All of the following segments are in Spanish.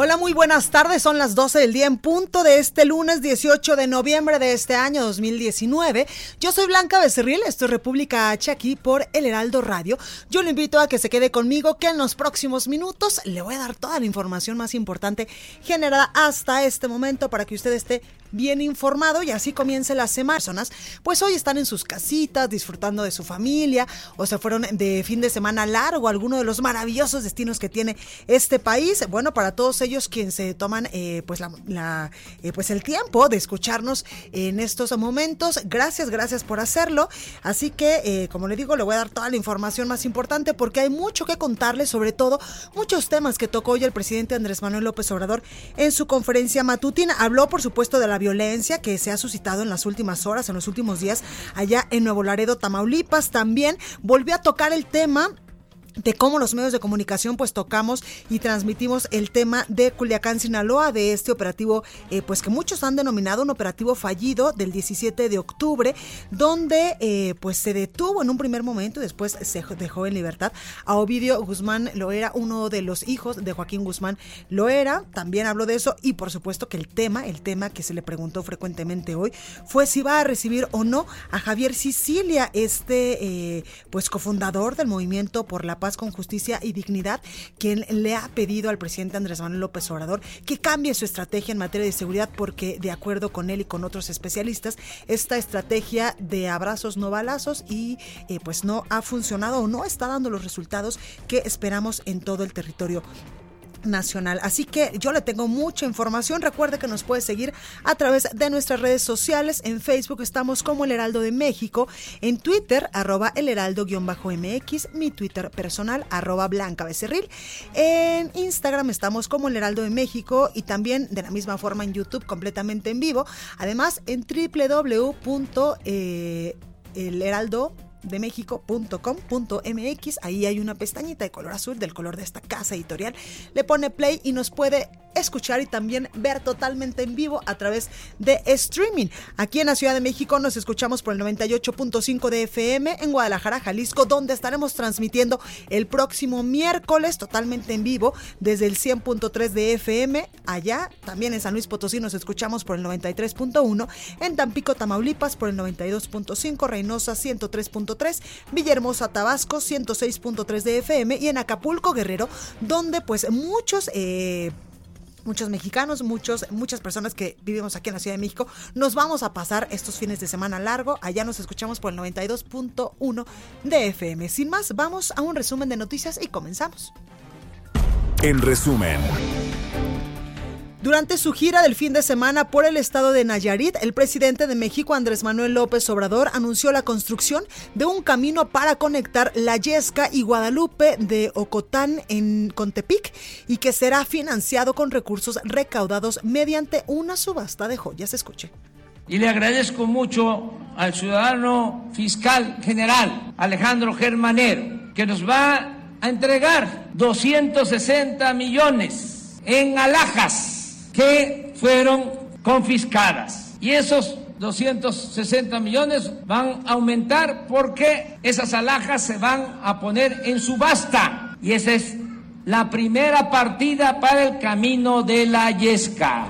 Hola, muy buenas tardes. Son las 12 del día en punto de este lunes 18 de noviembre de este año 2019. Yo soy Blanca Becerril, esto es República H aquí por El Heraldo Radio. Yo lo invito a que se quede conmigo, que en los próximos minutos le voy a dar toda la información más importante generada hasta este momento para que usted esté bien informado y así comience la semana. Personas, pues hoy están en sus casitas disfrutando de su familia o se fueron de fin de semana largo a alguno de los maravillosos destinos que tiene este país. Bueno, para todos ellos quienes se toman eh, pues la, la, eh, pues el tiempo de escucharnos en estos momentos, gracias, gracias por hacerlo. Así que eh, como le digo, le voy a dar toda la información más importante porque hay mucho que contarles, sobre todo muchos temas que tocó hoy el presidente Andrés Manuel López Obrador en su conferencia matutina. Habló, por supuesto, de la violencia que se ha suscitado en las últimas horas, en los últimos días, allá en Nuevo Laredo, Tamaulipas. También volvió a tocar el tema de cómo los medios de comunicación pues tocamos y transmitimos el tema de Culiacán, Sinaloa, de este operativo eh, pues que muchos han denominado un operativo fallido del 17 de octubre, donde eh, pues se detuvo en un primer momento y después se dejó en libertad a Ovidio Guzmán Loera, uno de los hijos de Joaquín Guzmán Loera, también habló de eso y por supuesto que el tema, el tema que se le preguntó frecuentemente hoy fue si va a recibir o no a Javier Sicilia, este eh, pues cofundador del movimiento por la paz con justicia y dignidad, quien le ha pedido al presidente Andrés Manuel López Obrador que cambie su estrategia en materia de seguridad porque de acuerdo con él y con otros especialistas, esta estrategia de abrazos no balazos y eh, pues no ha funcionado o no está dando los resultados que esperamos en todo el territorio nacional. Así que yo le tengo mucha información. Recuerde que nos puede seguir a través de nuestras redes sociales. En Facebook estamos como El Heraldo de México. En Twitter, arroba el heraldo-mx. Mi Twitter personal, arroba blanca becerril. En Instagram estamos como El Heraldo de México y también de la misma forma en YouTube completamente en vivo. Además en www.elheraldo de México.com.mx. Ahí hay una pestañita de color azul del color de esta casa editorial. Le pone play y nos puede escuchar y también ver totalmente en vivo a través de streaming. Aquí en la Ciudad de México nos escuchamos por el 98.5 de FM, en Guadalajara, Jalisco, donde estaremos transmitiendo el próximo miércoles totalmente en vivo desde el 100.3 de FM. Allá también en San Luis Potosí nos escuchamos por el 93.1, en Tampico, Tamaulipas por el 92.5, Reynosa 103.3, Villahermosa, Tabasco 106.3 de FM y en Acapulco, Guerrero, donde pues muchos... Eh, muchos mexicanos, muchos, muchas personas que vivimos aquí en la Ciudad de México, nos vamos a pasar estos fines de semana largo. Allá nos escuchamos por el 92.1 de FM. Sin más, vamos a un resumen de noticias y comenzamos. En resumen. Durante su gira del fin de semana por el estado de Nayarit, el presidente de México, Andrés Manuel López Obrador, anunció la construcción de un camino para conectar La Yesca y Guadalupe de Ocotán en Contepic y que será financiado con recursos recaudados mediante una subasta de joyas. Escuche. Y le agradezco mucho al ciudadano fiscal general, Alejandro Germanero, que nos va a entregar 260 millones en alhajas que fueron confiscadas. Y esos 260 millones van a aumentar porque esas alhajas se van a poner en subasta. Y esa es la primera partida para el camino de la Yesca.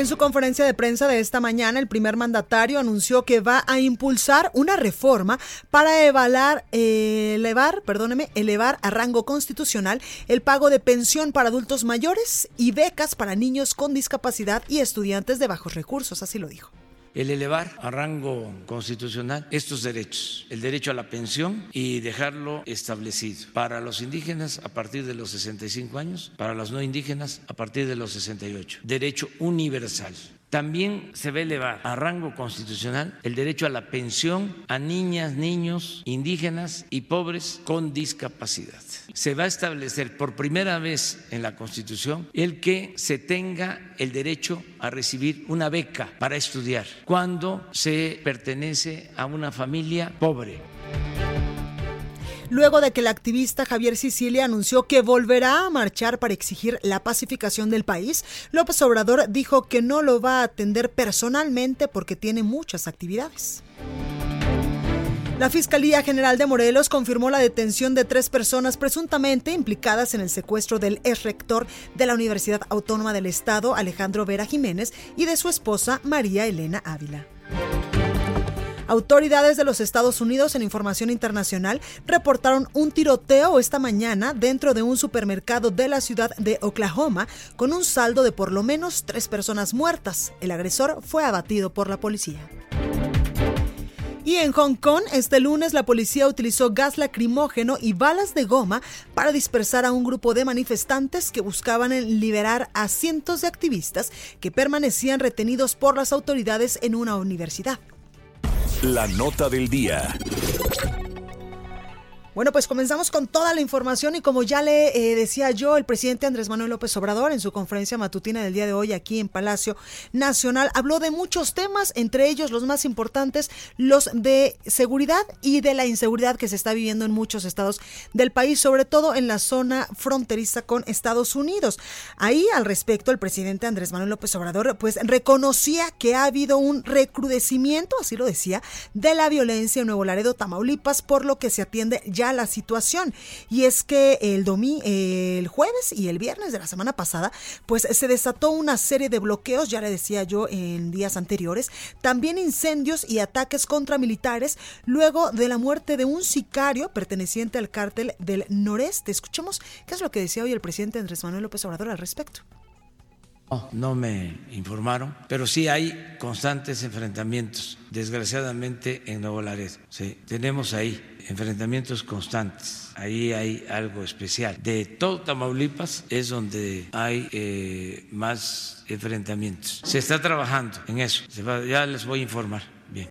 En su conferencia de prensa de esta mañana, el primer mandatario anunció que va a impulsar una reforma para evaluar, eh, elevar, perdóneme, elevar a rango constitucional el pago de pensión para adultos mayores y becas para niños con discapacidad y estudiantes de bajos recursos, así lo dijo. El elevar a rango constitucional estos derechos, el derecho a la pensión y dejarlo establecido para los indígenas a partir de los 65 años, para los no indígenas a partir de los 68. Derecho universal. También se va a elevar a rango constitucional el derecho a la pensión a niñas, niños, indígenas y pobres con discapacidad. Se va a establecer por primera vez en la Constitución el que se tenga el derecho a recibir una beca para estudiar cuando se pertenece a una familia pobre luego de que el activista Javier Sicilia anunció que volverá a marchar para exigir la pacificación del país, López Obrador dijo que no lo va a atender personalmente porque tiene muchas actividades. La Fiscalía General de Morelos confirmó la detención de tres personas presuntamente implicadas en el secuestro del ex rector de la Universidad Autónoma del Estado, Alejandro Vera Jiménez, y de su esposa, María Elena Ávila. Autoridades de los Estados Unidos en información internacional reportaron un tiroteo esta mañana dentro de un supermercado de la ciudad de Oklahoma con un saldo de por lo menos tres personas muertas. El agresor fue abatido por la policía. Y en Hong Kong, este lunes la policía utilizó gas lacrimógeno y balas de goma para dispersar a un grupo de manifestantes que buscaban liberar a cientos de activistas que permanecían retenidos por las autoridades en una universidad. La nota del día. Bueno, pues comenzamos con toda la información y como ya le eh, decía yo, el presidente Andrés Manuel López Obrador en su conferencia matutina del día de hoy aquí en Palacio Nacional habló de muchos temas, entre ellos los más importantes, los de seguridad y de la inseguridad que se está viviendo en muchos estados del país, sobre todo en la zona fronteriza con Estados Unidos. Ahí al respecto el presidente Andrés Manuel López Obrador pues reconocía que ha habido un recrudecimiento, así lo decía, de la violencia en Nuevo Laredo, Tamaulipas, por lo que se atiende ya la situación. Y es que el, domingo, el jueves y el viernes de la semana pasada, pues se desató una serie de bloqueos, ya le decía yo en días anteriores, también incendios y ataques contra militares luego de la muerte de un sicario perteneciente al cártel del noreste. Escuchemos qué es lo que decía hoy el presidente Andrés Manuel López Obrador al respecto. No, no me informaron, pero sí hay constantes enfrentamientos, desgraciadamente en Nuevo Laredo. Sí, tenemos ahí enfrentamientos constantes. Ahí hay algo especial. De todo Tamaulipas es donde hay eh, más enfrentamientos. Se está trabajando en eso. ya les voy a informar. Bien.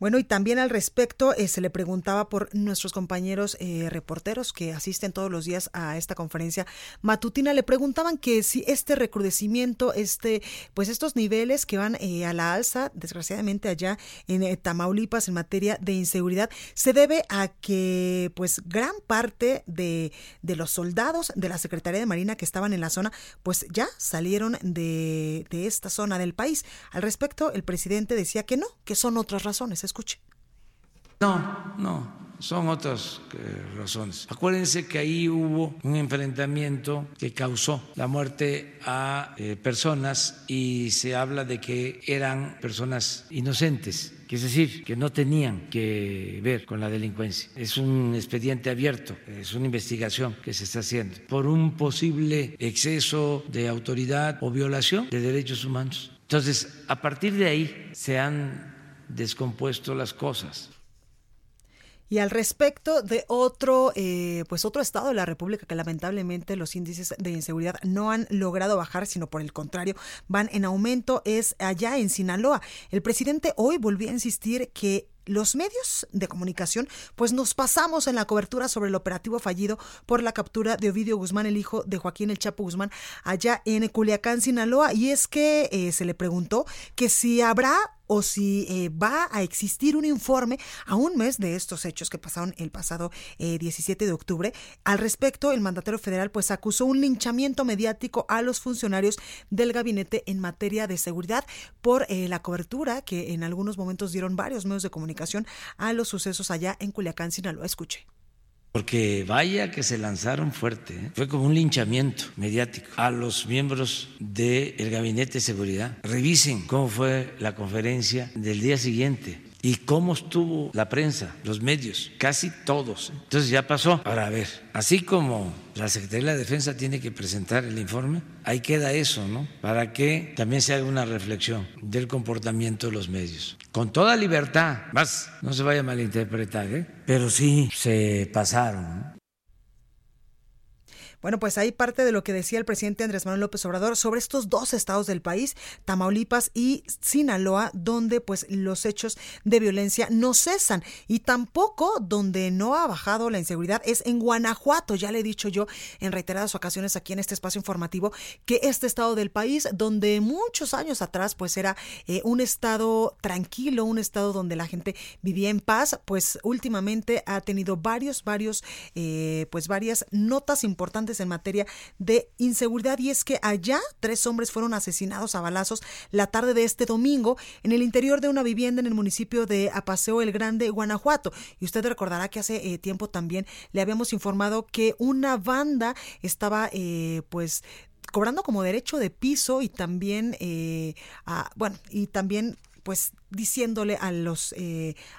Bueno, y también al respecto eh, se le preguntaba por nuestros compañeros eh, reporteros que asisten todos los días a esta conferencia matutina, le preguntaban que si este recrudecimiento, este, pues estos niveles que van eh, a la alza, desgraciadamente allá en Tamaulipas en materia de inseguridad, se debe a que pues gran parte de, de los soldados de la Secretaría de Marina que estaban en la zona, pues ya salieron de, de esta zona del país. Al respecto, el presidente decía que no, que son otras razones escuche. No, no, son otras eh, razones. Acuérdense que ahí hubo un enfrentamiento que causó la muerte a eh, personas y se habla de que eran personas inocentes. Es decir, que no tenían que ver con la delincuencia. Es un expediente abierto, es una investigación que se está haciendo por un posible exceso de autoridad o violación de derechos humanos. Entonces, a partir de ahí se han descompuesto las cosas. Y al respecto de otro, eh, pues otro estado de la República que lamentablemente los índices de inseguridad no han logrado bajar, sino por el contrario van en aumento, es allá en Sinaloa. El presidente hoy volvió a insistir que los medios de comunicación, pues nos pasamos en la cobertura sobre el operativo fallido por la captura de Ovidio Guzmán, el hijo de Joaquín El Chapo Guzmán, allá en Culiacán, Sinaloa. Y es que eh, se le preguntó que si habrá o si eh, va a existir un informe a un mes de estos hechos que pasaron el pasado 17 eh, de octubre. Al respecto, el mandatario federal pues acusó un linchamiento mediático a los funcionarios del gabinete en materia de seguridad por eh, la cobertura que en algunos momentos dieron varios medios de comunicación a los sucesos allá en Culiacán, Sinaloa. Escuche. Porque vaya que se lanzaron fuerte, ¿eh? fue como un linchamiento mediático a los miembros del gabinete de seguridad. Revisen cómo fue la conferencia del día siguiente ¿Y cómo estuvo la prensa, los medios? Casi todos. Entonces ya pasó. Ahora, a ver, así como la Secretaría de la Defensa tiene que presentar el informe, ahí queda eso, ¿no? Para que también se haga una reflexión del comportamiento de los medios. Con toda libertad, más, no se vaya a malinterpretar, ¿eh? Pero sí se pasaron, ¿no? Bueno, pues ahí parte de lo que decía el presidente Andrés Manuel López Obrador sobre estos dos estados del país, Tamaulipas y Sinaloa, donde pues los hechos de violencia no cesan y tampoco donde no ha bajado la inseguridad es en Guanajuato. Ya le he dicho yo en reiteradas ocasiones aquí en este espacio informativo que este estado del país, donde muchos años atrás pues era eh, un estado tranquilo, un estado donde la gente vivía en paz, pues últimamente ha tenido varios, varios, eh, pues varias notas importantes en materia de inseguridad y es que allá tres hombres fueron asesinados a balazos la tarde de este domingo en el interior de una vivienda en el municipio de Apaseo el Grande, Guanajuato. Y usted recordará que hace eh, tiempo también le habíamos informado que una banda estaba eh, pues cobrando como derecho de piso y también eh, bueno y también pues diciéndole a los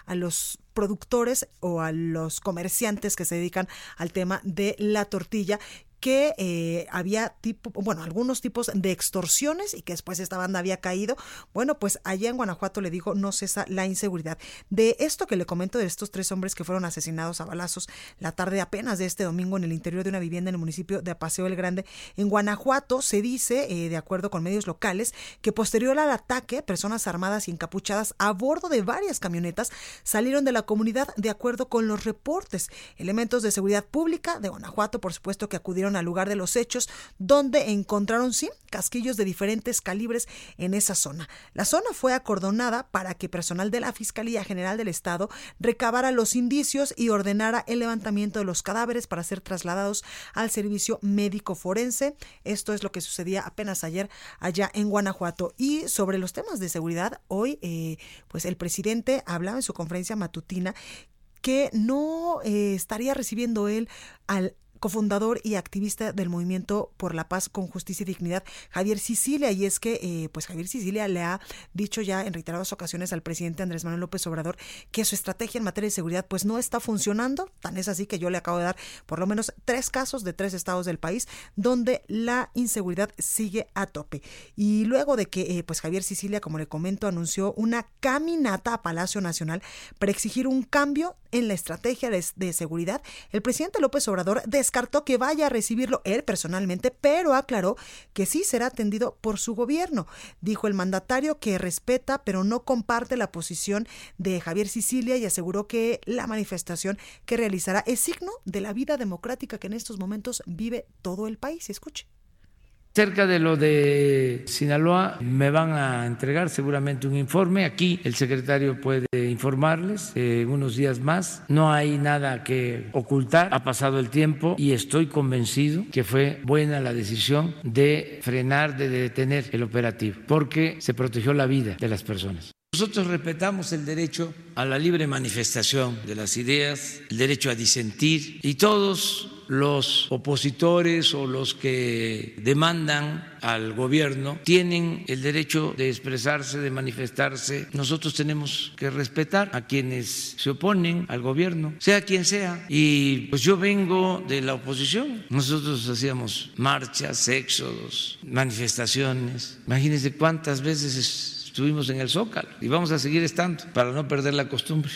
a los productores o a los comerciantes que se dedican al tema de la tortilla que eh, había tipo, bueno, algunos tipos de extorsiones y que después esta banda había caído. Bueno, pues allá en Guanajuato le digo, no cesa la inseguridad. De esto que le comento de estos tres hombres que fueron asesinados a balazos la tarde apenas de este domingo en el interior de una vivienda en el municipio de Apaseo el Grande, en Guanajuato, se dice, eh, de acuerdo con medios locales, que posterior al ataque, personas armadas y encapuchadas a bordo de varias camionetas salieron de la comunidad de acuerdo con los reportes. Elementos de seguridad pública de Guanajuato, por supuesto, que acudieron al lugar de los hechos, donde encontraron, sí, casquillos de diferentes calibres en esa zona. La zona fue acordonada para que personal de la Fiscalía General del Estado recabara los indicios y ordenara el levantamiento de los cadáveres para ser trasladados al servicio médico forense. Esto es lo que sucedía apenas ayer allá en Guanajuato. Y sobre los temas de seguridad, hoy, eh, pues el presidente hablaba en su conferencia matutina que no eh, estaría recibiendo él al cofundador y activista del movimiento por la paz con justicia y dignidad, Javier Sicilia. Y es que, eh, pues Javier Sicilia le ha dicho ya en reiteradas ocasiones al presidente Andrés Manuel López Obrador que su estrategia en materia de seguridad pues no está funcionando. Tan es así que yo le acabo de dar por lo menos tres casos de tres estados del país donde la inseguridad sigue a tope. Y luego de que, eh, pues Javier Sicilia, como le comento, anunció una caminata a Palacio Nacional para exigir un cambio en la estrategia de, de seguridad, el presidente López Obrador descartó que vaya a recibirlo él personalmente, pero aclaró que sí será atendido por su gobierno. Dijo el mandatario que respeta, pero no comparte la posición de Javier Sicilia y aseguró que la manifestación que realizará es signo de la vida democrática que en estos momentos vive todo el país. Escuche. Cerca de lo de Sinaloa me van a entregar seguramente un informe. Aquí el secretario puede informarles en unos días más. No hay nada que ocultar. Ha pasado el tiempo y estoy convencido que fue buena la decisión de frenar, de detener el operativo, porque se protegió la vida de las personas. Nosotros respetamos el derecho a la libre manifestación de las ideas, el derecho a disentir y todos los opositores o los que demandan al gobierno tienen el derecho de expresarse, de manifestarse. Nosotros tenemos que respetar a quienes se oponen al gobierno, sea quien sea. Y pues yo vengo de la oposición. Nosotros hacíamos marchas, éxodos, manifestaciones. Imagínense cuántas veces estuvimos en el Zócalo y vamos a seguir estando para no perder la costumbre.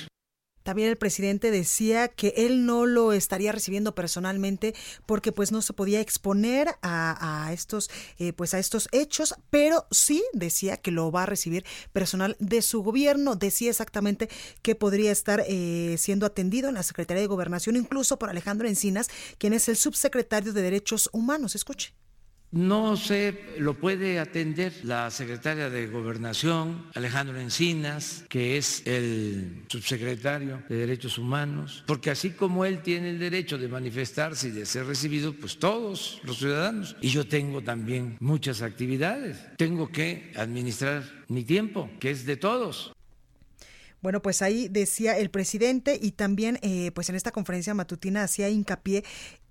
También el presidente decía que él no lo estaría recibiendo personalmente porque pues no se podía exponer a, estos eh, pues a estos hechos, pero sí decía que lo va a recibir personal de su gobierno. Decía exactamente que podría estar eh, siendo atendido en la Secretaría de Gobernación, incluso por Alejandro Encinas, quien es el subsecretario de Derechos Humanos. Escuche. No se lo puede atender la secretaria de Gobernación, Alejandro Encinas, que es el subsecretario de Derechos Humanos, porque así como él tiene el derecho de manifestarse y de ser recibido, pues todos los ciudadanos. Y yo tengo también muchas actividades. Tengo que administrar mi tiempo, que es de todos. Bueno, pues ahí decía el presidente y también eh, pues en esta conferencia matutina hacía hincapié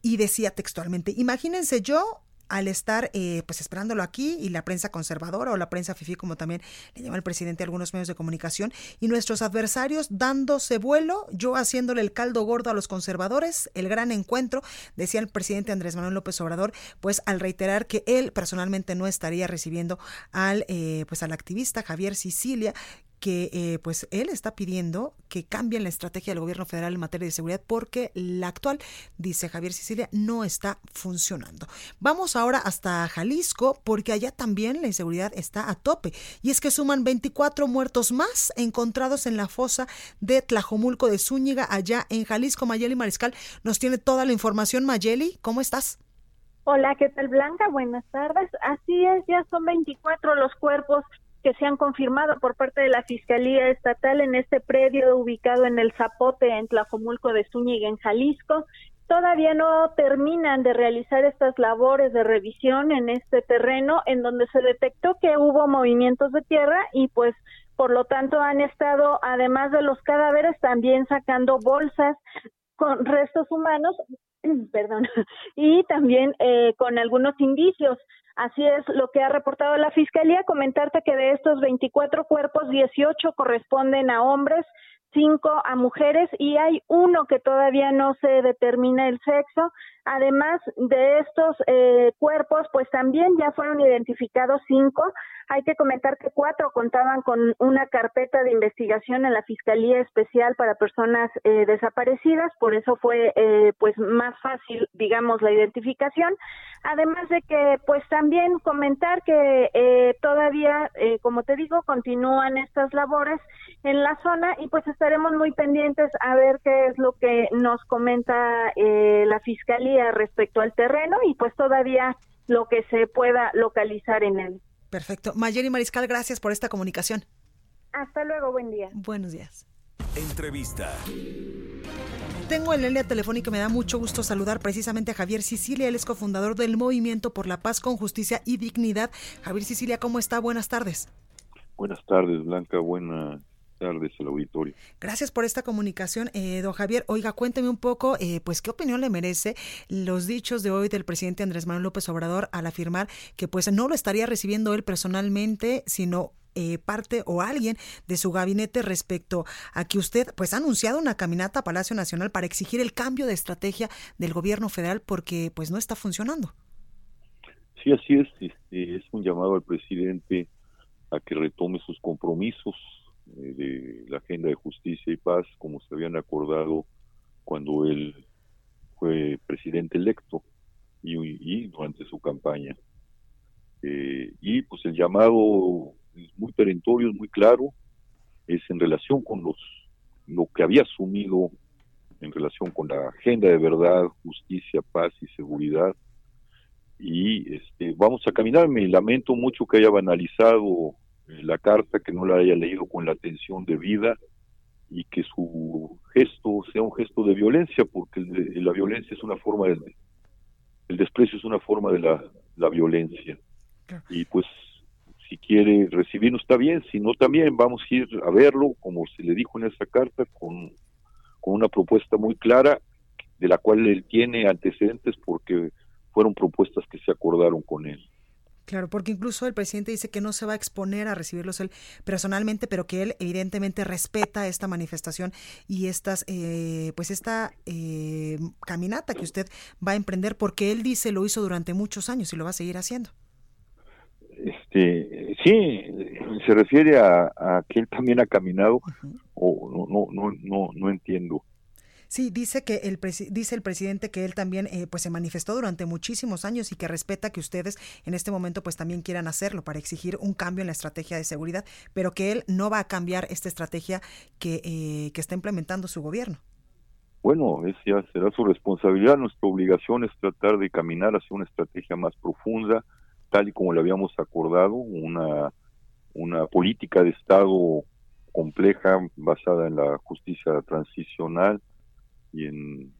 y decía textualmente, imagínense yo al estar eh, pues esperándolo aquí y la prensa conservadora o la prensa FIFI como también le llama el presidente algunos medios de comunicación y nuestros adversarios dándose vuelo, yo haciéndole el caldo gordo a los conservadores, el gran encuentro, decía el presidente Andrés Manuel López Obrador, pues al reiterar que él personalmente no estaría recibiendo al eh, pues al activista Javier Sicilia que eh, pues él está pidiendo que cambien la estrategia del gobierno federal en materia de seguridad porque la actual, dice Javier Sicilia, no está funcionando. Vamos ahora hasta Jalisco porque allá también la inseguridad está a tope y es que suman 24 muertos más encontrados en la fosa de Tlajomulco de Zúñiga allá en Jalisco. Mayeli Mariscal nos tiene toda la información. Mayeli, ¿cómo estás? Hola, ¿qué tal Blanca? Buenas tardes. Así es, ya son 24 los cuerpos que se han confirmado por parte de la Fiscalía Estatal en este predio ubicado en el Zapote, en Tlajomulco de Zúñiga, en Jalisco. Todavía no terminan de realizar estas labores de revisión en este terreno, en donde se detectó que hubo movimientos de tierra y pues por lo tanto han estado, además de los cadáveres, también sacando bolsas con restos humanos, perdón, y también eh, con algunos indicios. Así es lo que ha reportado la Fiscalía. Comentarte que de estos 24 cuerpos, 18 corresponden a hombres, cinco a mujeres y hay uno que todavía no se determina el sexo. Además de estos eh, cuerpos, pues también ya fueron identificados cinco. Hay que comentar que cuatro contaban con una carpeta de investigación en la Fiscalía Especial para Personas eh, Desaparecidas, por eso fue eh, pues más fácil, digamos, la identificación. Además de que, pues también comentar que eh, todavía, eh, como te digo, continúan estas labores en la zona y pues estaremos muy pendientes a ver qué es lo que nos comenta eh, la Fiscalía respecto al terreno y pues todavía lo que se pueda localizar en él. Perfecto. Mayeri Mariscal, gracias por esta comunicación. Hasta luego, buen día. Buenos días. Entrevista. Tengo en la línea telefónica, me da mucho gusto saludar precisamente a Javier Sicilia, él es cofundador del Movimiento por la Paz con Justicia y Dignidad. Javier Sicilia, ¿cómo está? Buenas tardes. Buenas tardes, Blanca. Buenas tardes al auditorio. Gracias por esta comunicación, eh, don Javier. Oiga, cuénteme un poco, eh, pues, ¿qué opinión le merece los dichos de hoy del presidente Andrés Manuel López Obrador al afirmar que, pues, no lo estaría recibiendo él personalmente, sino eh, parte o alguien de su gabinete respecto a que usted pues ha anunciado una caminata a Palacio Nacional para exigir el cambio de estrategia del gobierno federal porque pues no está funcionando. Sí, así es. Este, es un llamado al presidente a que retome sus compromisos de la agenda de justicia y paz como se habían acordado cuando él fue presidente electo y, durante su campaña. Eh, y pues el llamado es muy perentorio, es muy claro, es en relación con los lo que había asumido en relación con la agenda de verdad, justicia, paz y seguridad. Y este, vamos a caminar. Me lamento mucho que haya banalizado eh, la carta, que no la haya leído con la atención debida y que su gesto sea un gesto de violencia, porque la violencia es una forma de, el desprecio es una forma de la, la violencia. Y pues si quiere recibirnos está bien, si no también vamos a ir a verlo, como se le dijo en esa carta, con, con una propuesta muy clara, de la cual él tiene antecedentes porque fueron propuestas que se acordaron con él. Claro, porque incluso el presidente dice que no se va a exponer a recibirlos él personalmente, pero que él evidentemente respeta esta manifestación y estas, eh, pues esta eh, caminata que usted va a emprender, porque él dice lo hizo durante muchos años y lo va a seguir haciendo. Este, sí, se refiere a, que él también ha caminado o no, no, no, no, no entiendo. Sí, dice que el dice el presidente que él también eh, pues se manifestó durante muchísimos años y que respeta que ustedes en este momento pues también quieran hacerlo para exigir un cambio en la estrategia de seguridad, pero que él no va a cambiar esta estrategia que, eh, que está implementando su gobierno. Bueno, es ya será su responsabilidad. Nuestra obligación es tratar de caminar hacia una estrategia más profunda, tal y como le habíamos acordado, una, una política de Estado compleja basada en la justicia transicional y en,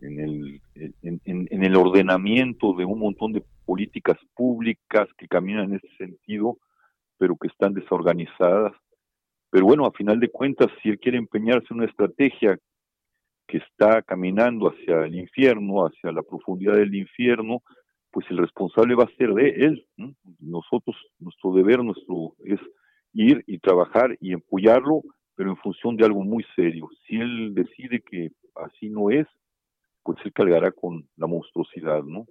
en, el, en, en, el ordenamiento de un montón de políticas públicas que caminan en ese sentido, pero que están desorganizadas. Pero bueno, a final de cuentas, si él quiere empeñarse en una estrategia que está caminando hacia el infierno, hacia la profundidad del infierno, pues el responsable va a ser de él. Nosotros, nuestro deber nuestro es ir y trabajar y apoyarlo, pero en función de algo muy serio. Si él decide que así no es, pues él cargará con la monstruosidad, ¿no?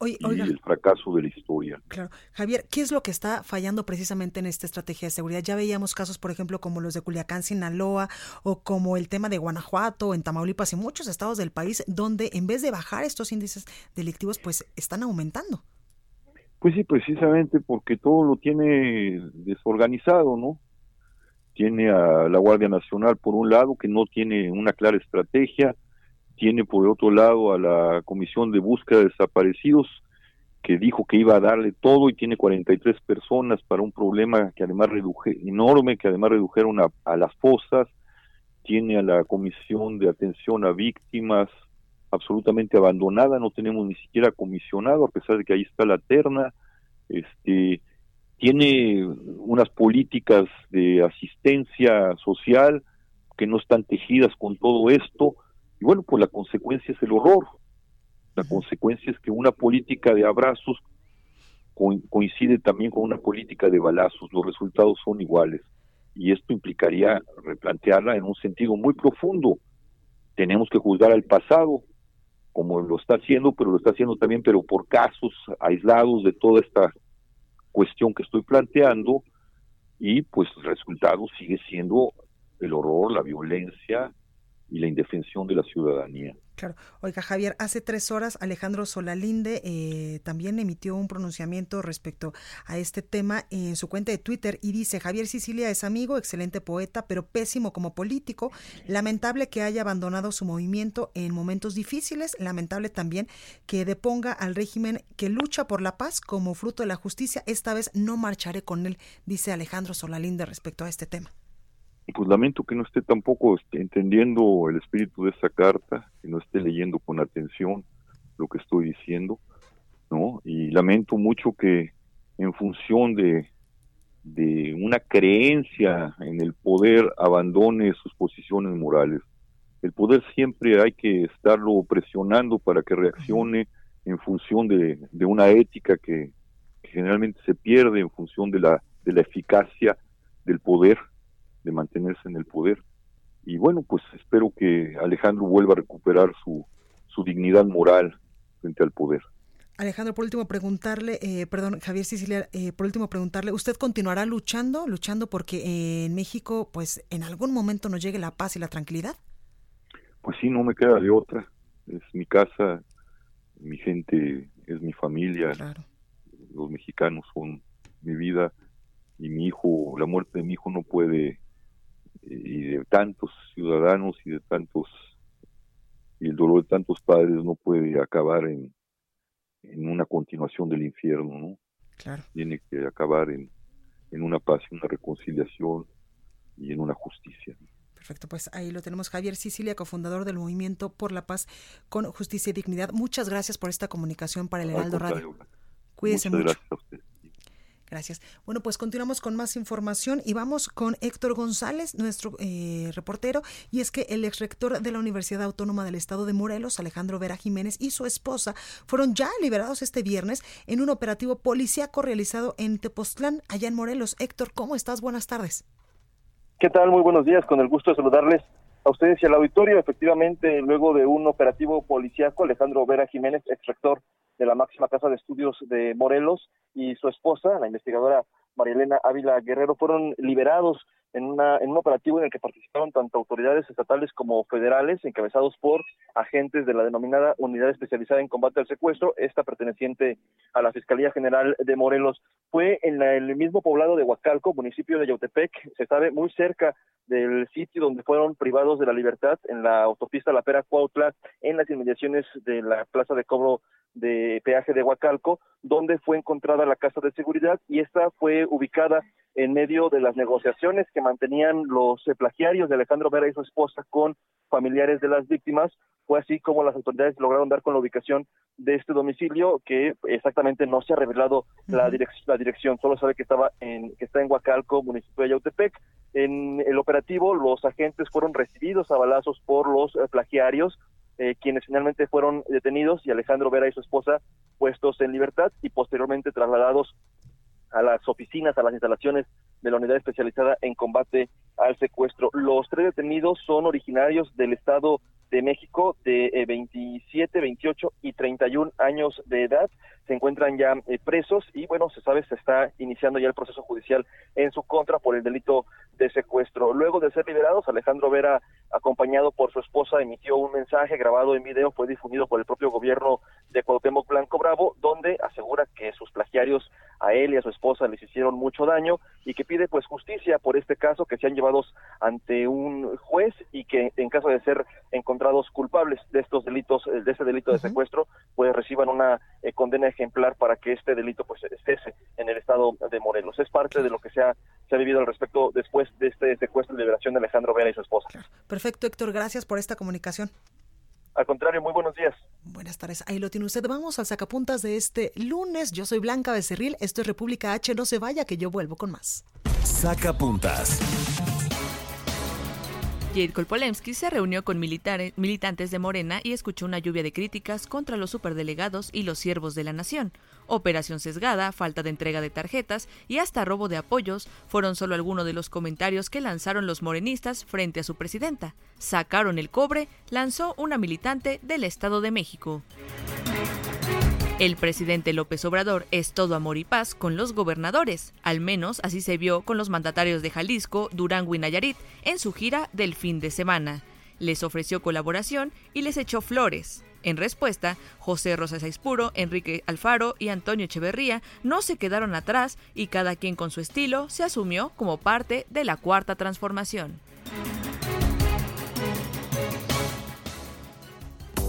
y el fracaso de la historia. Claro. Javier, ¿qué es lo que está fallando precisamente en esta estrategia de seguridad? Ya veíamos casos, por ejemplo, como los de Culiacán, Sinaloa, o como el tema de Guanajuato, en Tamaulipas y muchos estados del país, donde en vez de bajar estos índices delictivos, pues están aumentando. Pues sí, precisamente porque todo lo tiene desorganizado, ¿no? Tiene a la Guardia Nacional por un lado, que no tiene una clara estrategia, tiene por otro lado a la Comisión de Búsqueda de Desaparecidos, que dijo que iba a darle todo y tiene 43 personas para un problema que además reduje, enorme, que además redujeron a, a las fosas, tiene a la Comisión de Atención a Víctimas absolutamente abandonada, no tenemos ni siquiera comisionado, a pesar de que ahí está la terna, este, tiene unas políticas de asistencia social que no están tejidas con todo esto, y bueno, pues la consecuencia es el horror. La consecuencia es que una política de abrazos coincide también con una política de balazos. Los resultados son iguales. Y esto implicaría replantearla en un sentido muy profundo. Tenemos que juzgar al pasado, como lo está haciendo, pero lo está haciendo también, pero por casos aislados de toda esta cuestión que estoy planteando, y pues el resultado sigue siendo el horror, la violencia, y la indefensión de la ciudadanía. Claro. Oiga, Javier, hace tres horas Alejandro Solalinde eh, también emitió un pronunciamiento respecto a este tema en su cuenta de Twitter y dice, Javier Sicilia es amigo, excelente poeta, pero pésimo como político. Lamentable que haya abandonado su movimiento en momentos difíciles. Lamentable también que deponga al régimen que lucha por la paz como fruto de la justicia. Esta vez no marcharé con él, dice Alejandro Solalinde respecto a este tema pues lamento que no esté tampoco este, entendiendo el espíritu de esa carta, que no esté leyendo con atención lo que estoy diciendo, ¿no? Y lamento mucho que en función de, una creencia en el poder abandone sus posiciones morales. El poder siempre hay que estarlo presionando para que reaccione en función de, de una ética que, que generalmente se pierde en función de la, de la eficacia del poder de mantenerse en el poder. Y bueno, pues espero que Alejandro vuelva a recuperar su, su dignidad moral frente al poder. Alejandro, por último preguntarle, eh, perdón, Javier Sicilia, eh, por último preguntarle, ¿usted continuará luchando, luchando porque en México, pues en algún momento nos llegue la paz y la tranquilidad? Pues sí, no me queda de otra. Es mi casa, mi gente, es mi familia. Los mexicanos son mi vida y mi hijo, la muerte de mi hijo no puede y de tantos ciudadanos y de tantos y el dolor de tantos padres no puede acabar en, en una continuación del infierno, ¿no? Claro. Tiene que acabar en, en una paz, en una reconciliación y en una justicia. Perfecto, pues ahí lo tenemos. Javier Sicilia, cofundador del Movimiento por la Paz con Justicia y Dignidad. Muchas gracias por esta comunicación para el Heraldo Radio. Cuídese mucho. Gracias a usted. Gracias. Bueno, pues continuamos con más información y vamos con Héctor González, nuestro eh, reportero, y es que el ex rector de la Universidad Autónoma del Estado de Morelos, Alejandro Vera Jiménez, y su esposa fueron ya liberados este viernes en un operativo policíaco realizado en Tepoztlán, allá en Morelos. Héctor, ¿cómo estás? Buenas tardes. ¿Qué tal? Muy buenos días, con el gusto de saludarles a ustedes y al auditorio. Efectivamente, luego de un operativo policíaco, Alejandro Vera Jiménez, ex rector de la máxima casa de estudios de Morelos y su esposa, la investigadora María Elena Ávila Guerrero, fueron liberados en, una, en un operativo en el que participaron tanto autoridades estatales como federales, encabezados por agentes de la denominada Unidad Especializada en Combate al Secuestro, esta perteneciente a la Fiscalía General de Morelos. Fue en el mismo poblado de Huacalco, municipio de Yautepec, se sabe, muy cerca del sitio donde fueron privados de la libertad, en la autopista La Pera Cuautla, en las inmediaciones de la plaza de cobro de peaje de Huacalco, donde fue encontrada la casa de seguridad y esta fue ubicada en medio de las negociaciones que mantenían los plagiarios de Alejandro Vera y su esposa con familiares de las víctimas. Fue así como las autoridades lograron dar con la ubicación de este domicilio, que exactamente no se ha revelado la, la dirección, solo sabe que estaba en que está en Huacalco, municipio de Yautepec. En el operativo, los agentes fueron recibidos a balazos por los eh, plagiarios, eh, quienes finalmente fueron detenidos y Alejandro Vera y su esposa pues puestos en libertad y posteriormente trasladados a las oficinas, a las instalaciones de la unidad especializada en combate al secuestro. Los tres detenidos son originarios del estado de México de 27, eh, 28 y 31 años de edad. Se encuentran ya eh, presos y bueno, se sabe, se está iniciando ya el proceso judicial en su contra por el delito de secuestro. Luego de ser liberados, Alejandro Vera, acompañado por su esposa, emitió un mensaje grabado en video, fue difundido por el propio gobierno de Cuauhtémoc Blanco Bravo, donde asegura que sus plagiarios a él y a su esposa les hicieron mucho daño y que pide pues justicia por este caso, que sean llevados ante un juez y que en caso de ser encontrados culpables de estos delitos, de este delito de secuestro, pues reciban una eh, condena ejemplar para que este delito pues cese en el estado de Morelos. Es parte de lo que se ha, se ha vivido al respecto después de este secuestro y liberación de Alejandro Vera y su esposa. Perfecto, Héctor, gracias por esta comunicación. Al contrario, muy buenos días. Buenas tardes, ahí lo tiene usted. Vamos al sacapuntas de este lunes. Yo soy Blanca Becerril, esto es República H. No se vaya, que yo vuelvo con más. Sacapuntas. Jade Polemski se reunió con militantes de Morena y escuchó una lluvia de críticas contra los superdelegados y los siervos de la nación. Operación sesgada, falta de entrega de tarjetas y hasta robo de apoyos fueron solo algunos de los comentarios que lanzaron los morenistas frente a su presidenta. Sacaron el cobre, lanzó una militante del Estado de México. El presidente López Obrador es todo amor y paz con los gobernadores, al menos así se vio con los mandatarios de Jalisco, Durango y Nayarit en su gira del fin de semana. Les ofreció colaboración y les echó flores. En respuesta, José Rosas Aispuro, Enrique Alfaro y Antonio Echeverría no se quedaron atrás y cada quien con su estilo se asumió como parte de la cuarta transformación.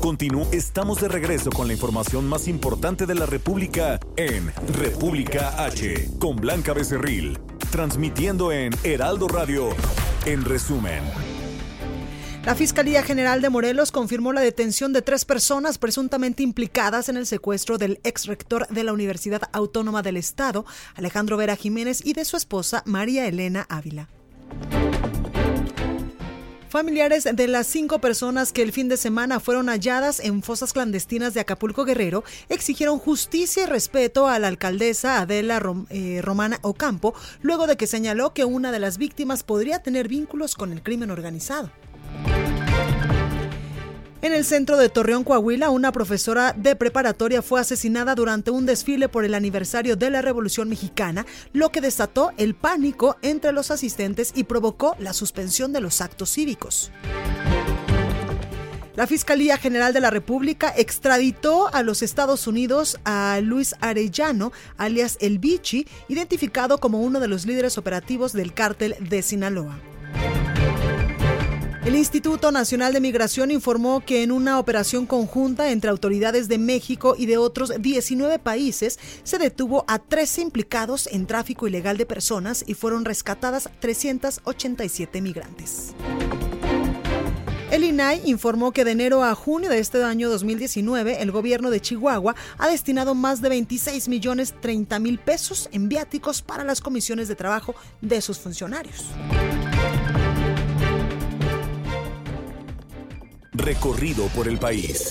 Continúo, estamos de regreso con la información más importante de la República en República H, con Blanca Becerril, transmitiendo en Heraldo Radio, en resumen. La Fiscalía General de Morelos confirmó la detención de tres personas presuntamente implicadas en el secuestro del ex rector de la Universidad Autónoma del Estado, Alejandro Vera Jiménez, y de su esposa, María Elena Ávila. Familiares de las cinco personas que el fin de semana fueron halladas en fosas clandestinas de Acapulco Guerrero exigieron justicia y respeto a la alcaldesa Adela eh, Romana Ocampo, luego de que señaló que una de las víctimas podría tener vínculos con el crimen organizado. En el centro de Torreón, Coahuila, una profesora de preparatoria fue asesinada durante un desfile por el aniversario de la Revolución Mexicana, lo que desató el pánico entre los asistentes y provocó la suspensión de los actos cívicos. La Fiscalía General de la República extraditó a los Estados Unidos a Luis Arellano, alias El Bichi, identificado como uno de los líderes operativos del cártel de Sinaloa. El Instituto Nacional de Migración informó que en una operación conjunta entre autoridades de México y de otros 19 países se detuvo a 13 implicados en tráfico ilegal de personas y fueron rescatadas 387 migrantes. El INAI informó que de enero a junio de este año 2019, el gobierno de Chihuahua ha destinado más de 26 millones 30 mil pesos en viáticos para las comisiones de trabajo de sus funcionarios. Recorrido por el país.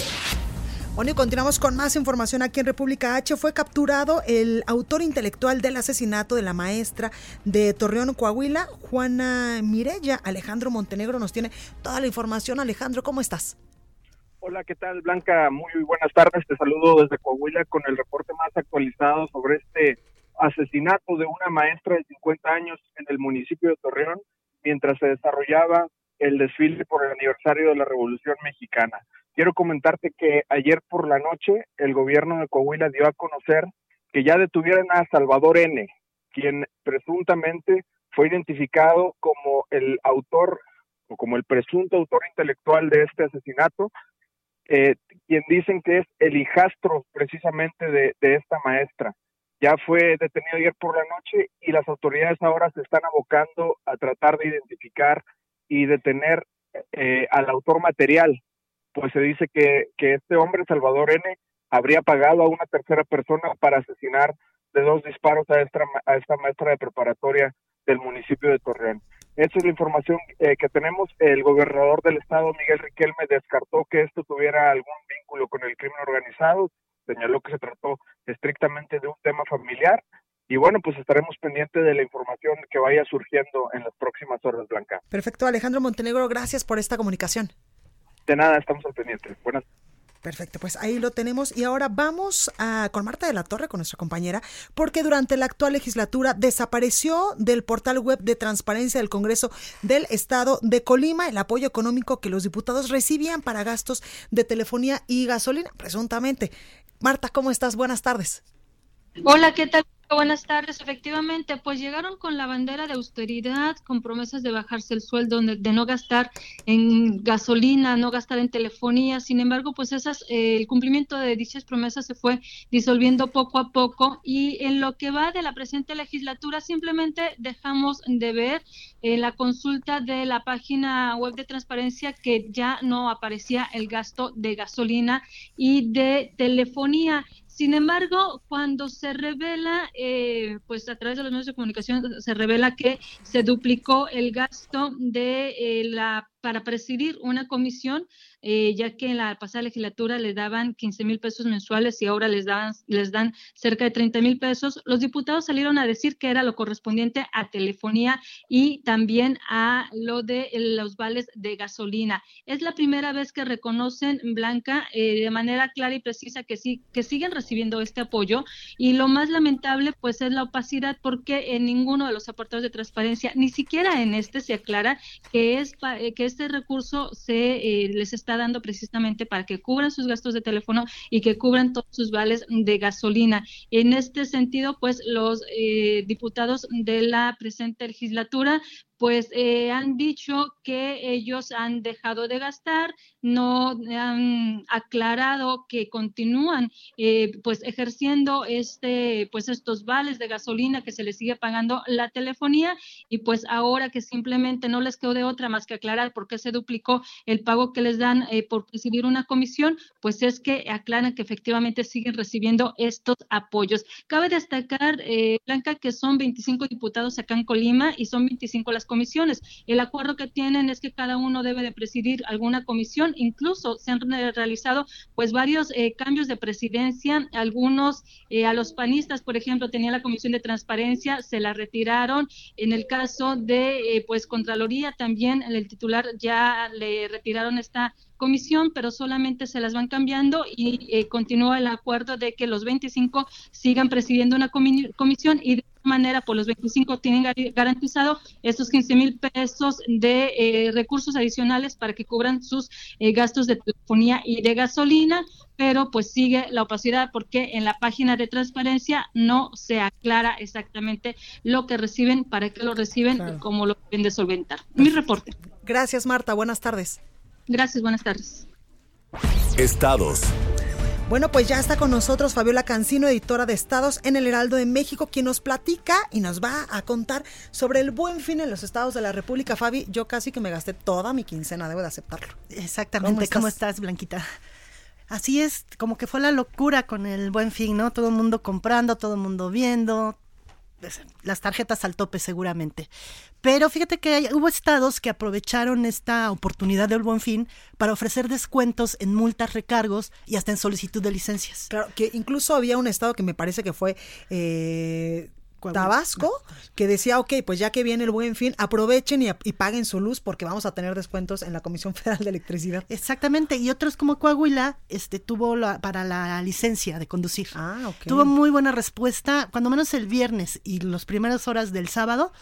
Bueno, y continuamos con más información aquí en República H. Fue capturado el autor intelectual del asesinato de la maestra de Torreón, Coahuila, Juana Mirella. Alejandro Montenegro nos tiene toda la información. Alejandro, ¿cómo estás? Hola, ¿qué tal, Blanca? Muy buenas tardes. Te saludo desde Coahuila con el reporte más actualizado sobre este asesinato de una maestra de 50 años en el municipio de Torreón mientras se desarrollaba el desfile por el aniversario de la Revolución Mexicana. Quiero comentarte que ayer por la noche el gobierno de Coahuila dio a conocer que ya detuvieron a Salvador N., quien presuntamente fue identificado como el autor o como el presunto autor intelectual de este asesinato, eh, quien dicen que es el hijastro precisamente de, de esta maestra. Ya fue detenido ayer por la noche y las autoridades ahora se están abocando a tratar de identificar y detener eh, al autor material, pues se dice que, que este hombre, Salvador N., habría pagado a una tercera persona para asesinar de dos disparos a esta, a esta maestra de preparatoria del municipio de Torreón. Esa es la información eh, que tenemos. El gobernador del estado, Miguel Riquelme, descartó que esto tuviera algún vínculo con el crimen organizado. señaló que se trató estrictamente de un tema familiar y bueno, pues estaremos pendientes de la información que vaya surgiendo en las próximas horas, Blanca. Perfecto, Alejandro Montenegro, gracias por esta comunicación. De nada, estamos al pendiente. Buenas Perfecto, pues ahí lo tenemos y ahora vamos a, con Marta de la Torre, con nuestra compañera, porque durante la actual legislatura desapareció del portal web de transparencia del Congreso del Estado de Colima el apoyo económico que los diputados recibían para gastos de telefonía y gasolina, presuntamente. Marta, ¿cómo estás? Buenas tardes. Hola, ¿qué tal? Buenas tardes. Efectivamente, pues llegaron con la bandera de austeridad, con promesas de bajarse el sueldo, de, no gastar en gasolina, no gastar en telefonía. Sin embargo, pues esas, eh, el cumplimiento de dichas promesas se fue disolviendo poco a poco y en lo que va de la presente legislatura simplemente dejamos de ver en la consulta de la página web de transparencia que ya no aparecía el gasto de gasolina y de telefonía. Sin embargo, cuando se revela, eh, pues a través de los medios de comunicación, se revela que se duplicó el gasto de eh, la para presidir una comisión, eh, ya que en la pasada legislatura le daban 15 mil pesos mensuales y ahora les, dan, les dan cerca de 30 mil pesos, los diputados salieron a decir que era lo correspondiente a telefonía y también a lo de los vales de gasolina. Es la primera vez que reconocen, Blanca, eh, de manera clara y precisa que sí, que siguen recibiendo este apoyo y lo más lamentable pues es la opacidad porque en ninguno de los apartados de transparencia, ni siquiera en este se aclara que es, eh, que es este recurso se eh, les está dando precisamente para que cubran sus gastos de teléfono y que cubran todos sus vales de gasolina. En este sentido, pues los eh, diputados de la presente legislatura pues eh, han dicho que ellos han dejado de gastar, no han aclarado que continúan eh, pues ejerciendo este pues estos vales de gasolina que se les sigue pagando la telefonía y pues ahora que simplemente no les quedó de otra más que aclarar por qué se duplicó el pago que les dan eh, por presidir una comisión, pues es que aclaran que efectivamente siguen recibiendo estos apoyos. Cabe destacar, Blanca, que son 25 diputados acá en Colima y son 25 las comisiones. El acuerdo que tienen es que cada uno debe de presidir alguna comisión, incluso se han realizado pues varios eh, cambios de presidencia, algunos eh, a los panistas, por ejemplo, tenía la comisión de transparencia, se la retiraron, en el caso de eh, pues Contraloría también el titular ya le retiraron esta comisión, pero solamente se las van cambiando y continúa el acuerdo de que los 25 sigan presidiendo una comisión y de manera, por los 25 tienen garantizado estos 15 mil pesos de eh, recursos adicionales para que cubran sus eh, gastos de telefonía y de gasolina, pero pues sigue la opacidad porque en la página de transparencia no se aclara exactamente lo que reciben, para qué lo reciben y cómo lo deben de solventar. Mi reporte. Gracias, Marta. Buenas tardes. Gracias, buenas tardes. Estados. Bueno, pues ya está con nosotros Fabiola Cancino, editora de Estados en el Heraldo de México, quien nos platica y nos va a contar sobre el buen fin en los estados de la República. Fabi, yo casi que me gasté toda mi quincena, debo de aceptarlo. Exactamente, ¿cómo estás, Blanquita? Así es, como que fue la locura con el buen fin, ¿no? Todo el mundo comprando, todo el mundo viendo, las tarjetas al tope seguramente. Pero fíjate que hubo estados que aprovecharon esta oportunidad del buen fin para ofrecer descuentos en multas, recargos y hasta en solicitud de licencias. Claro, que incluso había un estado que me parece que fue eh, Tabasco, que decía, ok, pues ya que viene el buen fin, aprovechen y, paguen su luz porque vamos a tener descuentos en la Comisión Federal de Electricidad. Exactamente, y otros como Coahuila, este, tuvo la, para la licencia de conducir. Ah, ok. Tuvo muy buena respuesta, cuando menos el viernes y las primeras horas del sábado,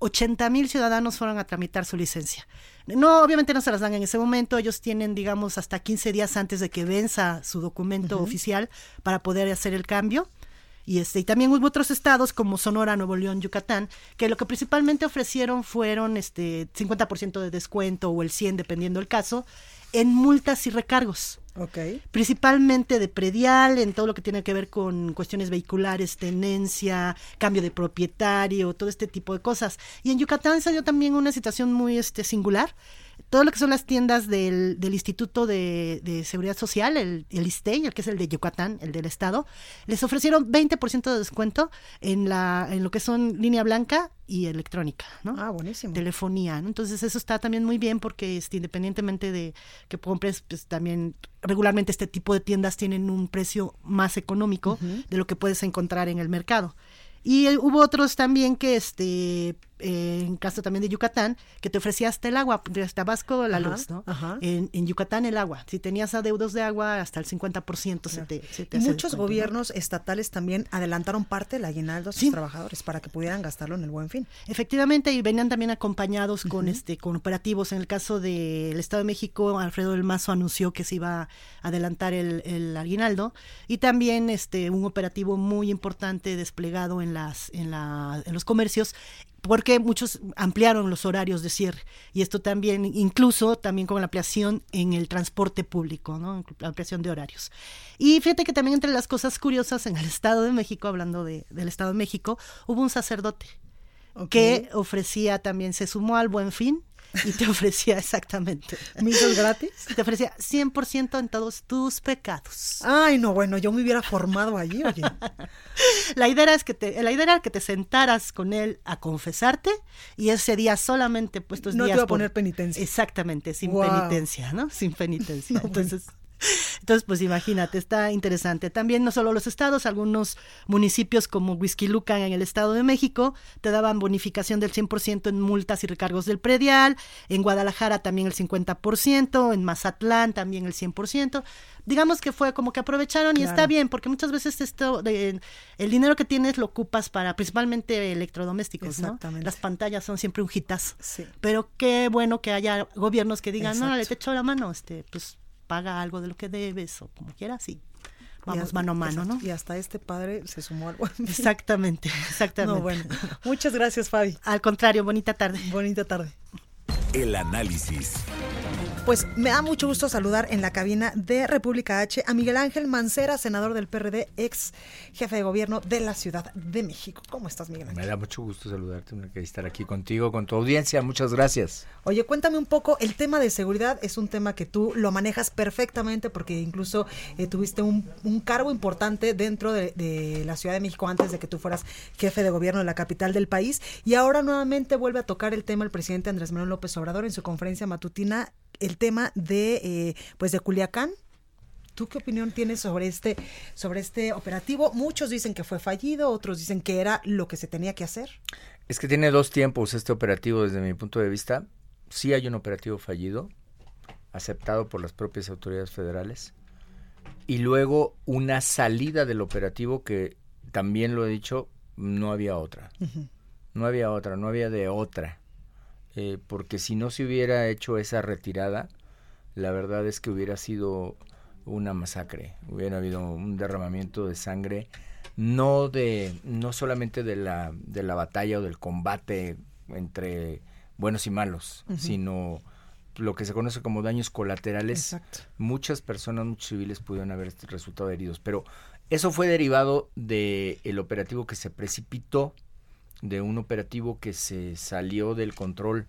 80 mil ciudadanos fueron a tramitar su licencia. No, obviamente no se las dan en ese momento, ellos tienen, digamos, hasta 15 días antes de que venza su documento oficial para poder hacer el cambio. Y, este, y también hubo otros estados como Sonora, Nuevo León, Yucatán, que lo que principalmente ofrecieron fueron este 50% de descuento o el 100, dependiendo del caso, en multas y recargos. Okay. Principalmente de predial, en todo lo que tiene que ver con cuestiones vehiculares, tenencia, cambio de propietario, todo este tipo de cosas. Y en Yucatán dio también una situación muy este, singular todo lo que son las tiendas del, del Instituto de, Seguridad Social, el, el ISTEI, el que es el de Yucatán, el del Estado, les ofrecieron 20% de descuento en, la, en lo que son línea blanca y electrónica, ¿no? Ah, buenísimo. Telefonía, ¿no? Entonces eso está también muy bien porque este, independientemente de que compres, pues también regularmente este tipo de tiendas tienen un precio más económico de lo que puedes encontrar en el mercado. Y eh, hubo otros también que, este, eh, en caso también de Yucatán, que te ofrecía hasta el agua, de Tabasco la luz, ¿no? En, en, Yucatán el agua. Si tenías adeudos de agua, hasta el 50% se te, se te Muchos gobiernos estatales también adelantaron parte del aguinaldo a sus trabajadores para que pudieran gastarlo en el buen fin. Efectivamente, y venían también acompañados con este con operativos. En el caso del Estado de México, Alfredo del Mazo anunció que se iba a adelantar el, el aguinaldo y también este un operativo muy importante desplegado en las en, la, en los comercios porque muchos ampliaron los horarios de cierre y esto también incluso también con la ampliación en el transporte público, ¿no? La ampliación de horarios. Y fíjate que también entre las cosas curiosas en el Estado de México, hablando de, del Estado de México, hubo un sacerdote que ofrecía también, se sumó al buen fin y te ofrecía exactamente. ¿Misas gratis? Te ofrecía 100% en todos tus pecados. Ay, no, bueno, yo me hubiera formado allí, oye. la idea es que te, la idea era que te sentaras con él a confesarte y ese día solamente puestos no días. No te a poner penitencia. Exactamente, sin penitencia, ¿no? Sin penitencia. Entonces. Entonces, pues imagínate, está interesante. También no solo los estados, algunos municipios como Huizquilucan en el Estado de México te daban bonificación del 100% en multas y recargos del predial, en Guadalajara también el 50%, en Mazatlán también el 100%. Digamos que fue como que aprovecharon y está bien, porque muchas veces esto de, el dinero que tienes lo ocupas para principalmente electrodomésticos, ¿no? Las pantallas son siempre un hitazo. Pero qué bueno que haya gobiernos que digan, no, le te echo la mano, este, pues paga algo de lo que debes o como quieras, sí. Vamos mano a mano, ¿no? Y hasta este padre se sumó algo. Exactamente, exactamente. bueno. Muchas gracias, Fabi. Al contrario, bonita tarde. Bonita tarde. El análisis. Pues me da mucho gusto saludar en la cabina de República H a Miguel Ángel Mancera, senador del PRD, ex jefe de gobierno de la Ciudad de México. ¿Cómo estás, Miguel Ángel? Me da mucho gusto saludarte, que estar aquí contigo, con tu audiencia. Muchas gracias. Oye, cuéntame un poco, el tema de seguridad es un tema que tú lo manejas perfectamente porque incluso eh, tuviste un, cargo importante dentro de, de la Ciudad de México antes de que tú fueras jefe de gobierno de la capital del país y ahora nuevamente vuelve a tocar el tema el presidente Andrés Manuel López Obrador en su conferencia matutina el tema de eh, pues de Culiacán. ¿Tú qué opinión tienes sobre este sobre este operativo? Muchos dicen que fue fallido, otros dicen que era lo que se tenía que hacer. Es que tiene dos tiempos este operativo desde mi punto de vista. Sí hay un operativo fallido, aceptado por las propias autoridades federales, y luego una salida del operativo que también lo he dicho, no había otra. No había otra, no había de otra. Eh, porque si no se hubiera hecho esa retirada, la verdad es que hubiera sido una masacre, hubiera habido un derramamiento de sangre, no de, no solamente de la, de la batalla o del combate entre buenos y malos, sino lo que se conoce como daños colaterales. Muchas personas, muchos civiles pudieron haber resultado heridos, pero eso fue derivado del el operativo que se precipitó de un operativo que se salió del control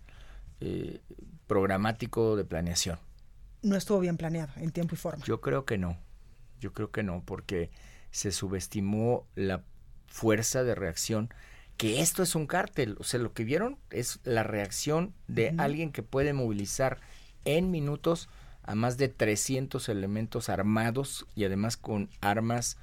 eh, programático de planeación. No estuvo bien planeado en tiempo y forma. Yo creo que no. Yo creo que no, porque se subestimó la fuerza de reacción. Que esto es un cártel. O sea, lo que vieron es la reacción de alguien que puede movilizar en minutos a más de 300 elementos armados y además con armas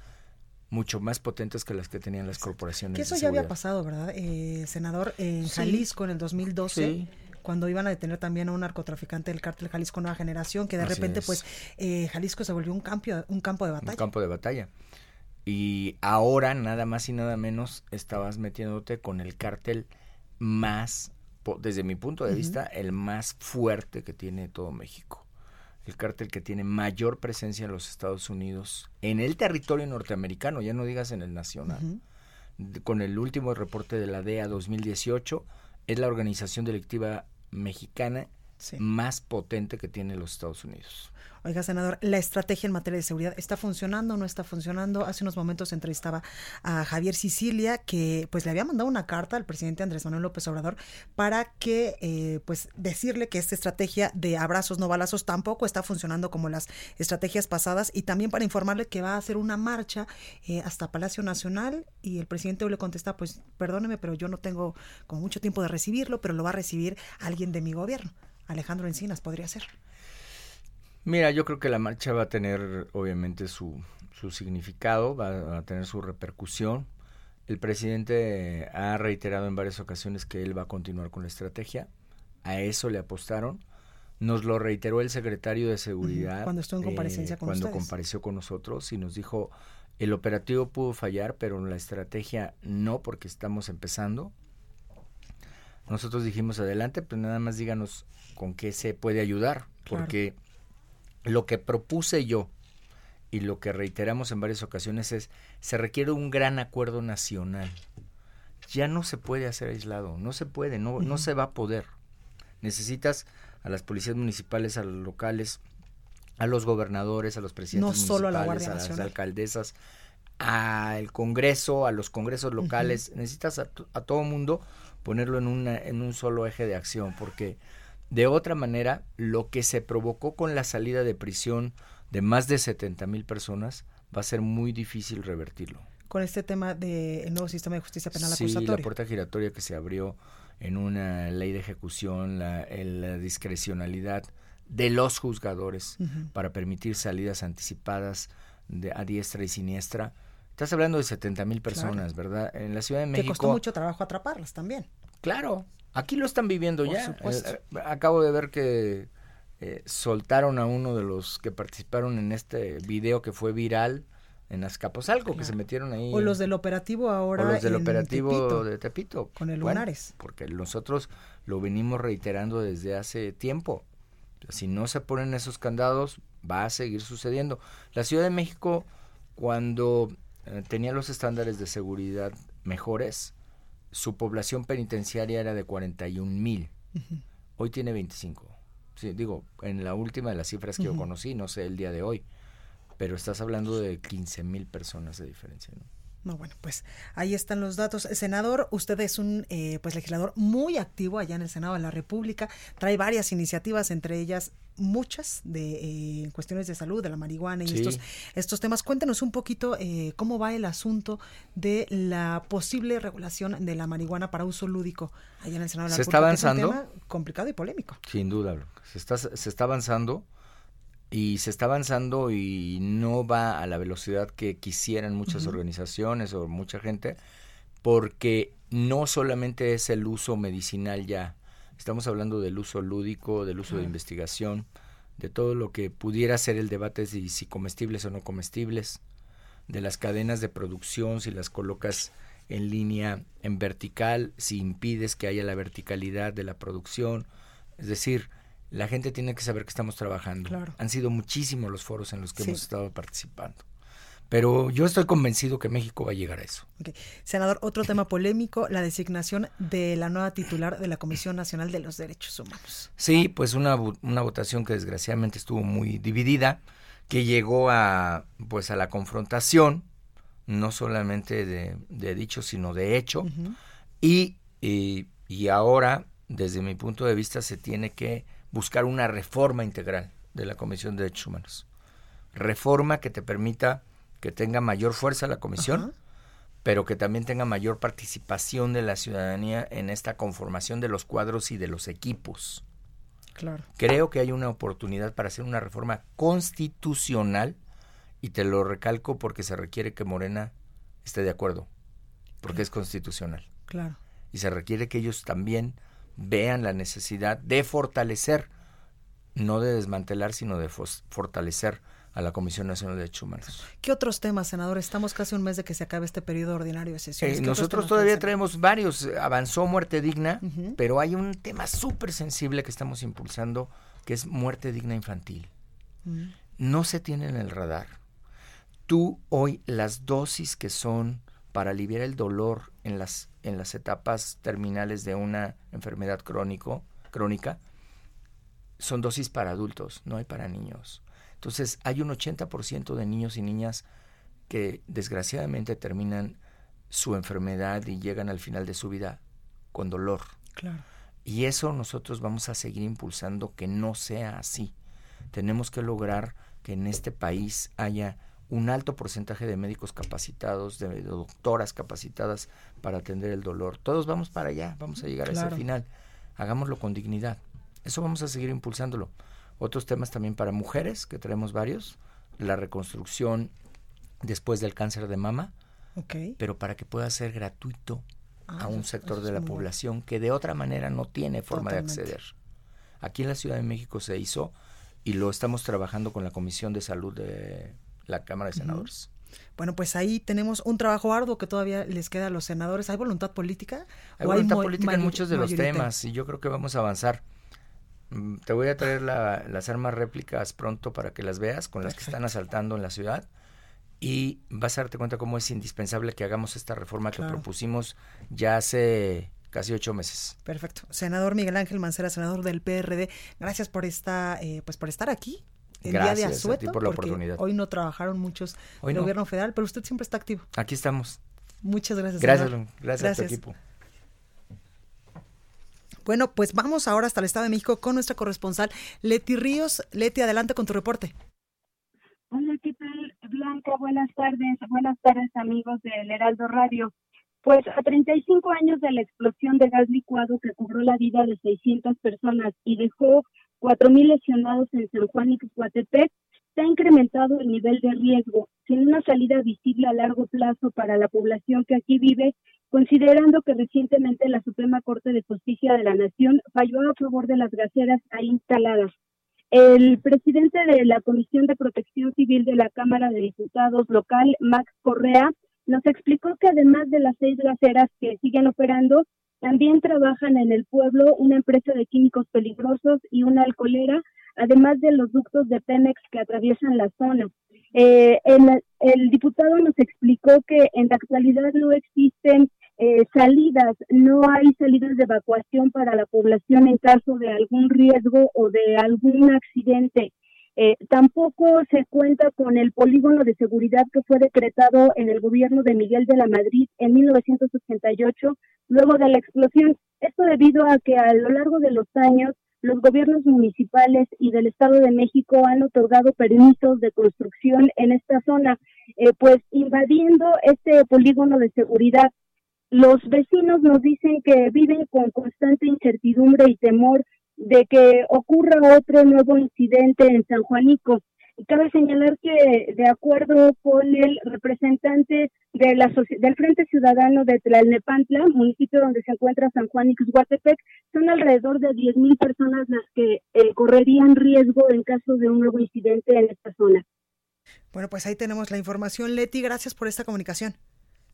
mucho más potentes que las que tenían las corporaciones. Que eso ya había pasado, ¿verdad, eh, senador? En Jalisco en el 2012. Cuando iban a detener también a un narcotraficante del cártel Jalisco Nueva Generación, que de repente, pues, eh, Jalisco se volvió un campo, un campo de batalla. Un campo de batalla. Y ahora, nada más y nada menos, estabas metiéndote con el cártel más, desde mi punto de vista, el más fuerte que tiene todo México el cártel que tiene mayor presencia en los Estados Unidos, en el territorio norteamericano, ya no digas en el nacional. Con el último reporte de la DEA 2018, es la organización delictiva mexicana más potente que tiene los Estados Unidos. Oiga, senador, la estrategia en materia de seguridad está funcionando o no está funcionando. Hace unos momentos entrevistaba a Javier Sicilia que pues le había mandado una carta al presidente Andrés Manuel López Obrador para que eh, pues decirle que esta estrategia de abrazos no balazos tampoco está funcionando como las estrategias pasadas y también para informarle que va a hacer una marcha eh, hasta Palacio Nacional y el presidente hoy le contesta pues perdóneme pero yo no tengo como mucho tiempo de recibirlo pero lo va a recibir alguien de mi gobierno. Alejandro Encinas podría ser. Mira, yo creo que la marcha va a tener obviamente su, su significado, va a tener su repercusión. El presidente ha reiterado en varias ocasiones que él va a continuar con la estrategia. A eso le apostaron. Nos lo reiteró el secretario de Seguridad. Cuando estuvo en comparecencia eh, con Cuando ustedes. compareció con nosotros y nos dijo, el operativo pudo fallar, pero la estrategia no, porque estamos empezando. Nosotros dijimos, adelante, pero nada más díganos con qué se puede ayudar, Claro. porque lo que propuse yo y lo que reiteramos en varias ocasiones es, se requiere un gran acuerdo nacional. Ya no se puede hacer aislado, no se puede, no, no se va a poder. Necesitas a las policías municipales, a los locales, a los gobernadores, a los presidentes No solo a la municipales, Guardia a las Nacional. alcaldesas, al Congreso, a los congresos locales. Necesitas a, a todo mundo ponerlo en, una, en un solo eje de acción, porque de otra manera, lo que se provocó con la salida de prisión de más de 70 mil personas va a ser muy difícil revertirlo. Con este tema del nuevo sistema de justicia penal Sí, la acusatoria. puerta giratoria que se abrió en una ley de ejecución, la, la discrecionalidad de los juzgadores para permitir salidas anticipadas de, a diestra y siniestra. Estás hablando de 70 mil personas, ¿verdad? En la Ciudad de que México. costó mucho trabajo atraparlas también. Claro, aquí lo están viviendo Por ya. Eh, eh, acabo de ver que eh, soltaron a uno de los que participaron en este video que fue viral en Azcapotzalco, que se metieron ahí. O los del operativo ahora. O los del en operativo Tepito, de Tepito. Con el Bueno, Lunares. porque nosotros lo venimos reiterando desde hace tiempo. Si no se ponen esos candados, va a seguir sucediendo. La Ciudad de México, cuando eh, tenía los estándares de seguridad mejores, su población penitenciaria era de 41 mil. Hoy tiene 25. Sí, digo, en la última de las cifras que yo conocí, no sé el día de hoy, pero estás hablando de 15 mil personas de diferencia. ¿no? No, bueno, pues ahí están los datos. Senador, usted es un eh, pues legislador muy activo allá en el Senado de la República. Trae varias iniciativas, entre ellas muchas de eh, cuestiones de salud, de la marihuana y Sí. estos, estos temas. Cuéntenos un poquito eh, cómo va el asunto de la posible regulación de la marihuana para uso lúdico allá en el Senado de la ¿Se está República. que es un avanzando? tema complicado y polémico. Sin duda, se está, se está avanzando y se está avanzando y no va a la velocidad que quisieran muchas organizaciones o mucha gente, porque no solamente es el uso medicinal ya, estamos hablando del uso lúdico, del uso de investigación, de todo lo que pudiera ser el debate de si comestibles o no comestibles, de las cadenas de producción, si las colocas en línea en vertical, si impides que haya la verticalidad de la producción. Es decir, la gente tiene que saber que estamos trabajando. Claro. Han sido muchísimos los foros en los que Sí. hemos estado participando. Pero yo estoy convencido que México va a llegar a eso. Senador, otro tema polémico, la designación de la nueva titular de la Comisión Nacional de los Derechos Humanos. Sí, pues una, una votación que desgraciadamente estuvo muy dividida, que llegó a pues a la confrontación, no solamente de, de dicho, sino de hecho, y, y, y ahora, desde mi punto de vista, se tiene que buscar una reforma integral de la Comisión de Derechos Humanos. Reforma que te permita que tenga mayor fuerza la comisión, pero que también tenga mayor participación de la ciudadanía en esta conformación de los cuadros y de los equipos. Claro. Creo que hay una oportunidad para hacer una reforma constitucional y te lo recalco porque se requiere que Morena esté de acuerdo, porque es constitucional. Claro. Y se requiere que ellos también vean la necesidad de fortalecer, no de desmantelar, sino de fortalecer a la Comisión Nacional de Derechos Humanos. ¿Qué otros temas, senador? Estamos casi un mes de que se acabe este periodo ordinario de sesiones. Eh, ¿Qué otros nosotros todavía traemos varios. Avanzó muerte digna, pero hay un tema súper sensible que estamos impulsando, que es muerte digna infantil. senador? No se tiene en el radar. Tú hoy las dosis que son para aliviar el dolor en las, en las etapas terminales de una enfermedad crónico, crónica, son dosis para adultos, no hay para niños. Entonces hay un 80% de niños y niñas que desgraciadamente terminan su enfermedad y llegan al final de su vida con dolor. Claro. Y eso nosotros vamos a seguir impulsando que no sea así. Tenemos que lograr que en este país haya un alto porcentaje de médicos capacitados, de doctoras capacitadas para atender el dolor. Todos vamos para allá, vamos a llegar a ese final. Hagámoslo con dignidad. Eso vamos a seguir impulsándolo. Otros temas también para mujeres, que tenemos varios, la reconstrucción después del cáncer de mama, pero para que pueda ser gratuito a ah, un sector de la población que de otra manera no tiene forma de acceder. Aquí en la Ciudad de México se hizo y lo estamos trabajando con la Comisión de Salud de la Cámara de Senadores. Bueno, pues ahí tenemos un trabajo arduo que todavía les queda a los senadores. ¿Hay voluntad política? Hay voluntad política en muchos de los temas y yo creo que vamos a avanzar. Mm, te voy a traer las armas réplicas pronto para que las veas, con las que están asaltando en la ciudad. Y vas a darte cuenta cómo es indispensable que hagamos esta reforma que propusimos ya hace casi ocho meses. Perfecto. Senador Miguel Ángel Mancera, senador del PRD, gracias por esta, eh, pues por estar aquí. El día de Asueto, por la oportunidad. Hoy no trabajaron muchos hoy del gobierno federal, pero usted siempre está activo. Aquí estamos. Muchas gracias. Gracias, gracias, gracias a tu equipo. Bueno, pues vamos ahora hasta el Estado de México con nuestra corresponsal Leti Ríos. Leti, adelante con tu reporte. Hola, ¿qué tal? Blanca, buenas tardes. Buenas tardes, amigos del Heraldo Radio. Pues a 35 años de la explosión de gas licuado que cobró la vida de 600 personas y dejó 4.000 lesionados en San Juan y Cuatepec, se ha incrementado el nivel de riesgo, sin una salida visible a largo plazo para la población que aquí vive, considerando que recientemente la Suprema Corte de Justicia de la Nación falló a favor de las gaseras ahí instaladas. El presidente de la Comisión de Protección Civil de la Cámara de Diputados local, Max Correa, nos explicó que además de las seis gaseras que siguen operando, también trabajan en el pueblo una empresa de químicos peligrosos y una alcoholera, además de los ductos de Pemex que atraviesan la zona. Eh, el, diputado nos explicó que en la actualidad no existen eh, salidas, no hay salidas de evacuación para la población en caso de algún riesgo o de algún accidente. Eh, tampoco se cuenta con el polígono de seguridad que fue decretado en el gobierno de Miguel de la Madrid en 1988, luego de la explosión. Esto debido a que a lo largo de los años los gobiernos municipales y del Estado de México han otorgado permisos de construcción en esta zona, eh, pues invadiendo este polígono de seguridad. Los vecinos nos dicen que viven con constante incertidumbre y temor de que ocurra otro nuevo incidente en San Juanico. Y cabe señalar que, de acuerdo con el representante de la, del Frente Ciudadano de Tlalnepantla, municipio donde se encuentra San Juan Ixhuatepec, son alrededor de 10.000 personas las que eh, correrían riesgo en caso de un nuevo incidente en esta zona. Bueno, pues ahí tenemos la información. Leti, gracias por esta comunicación.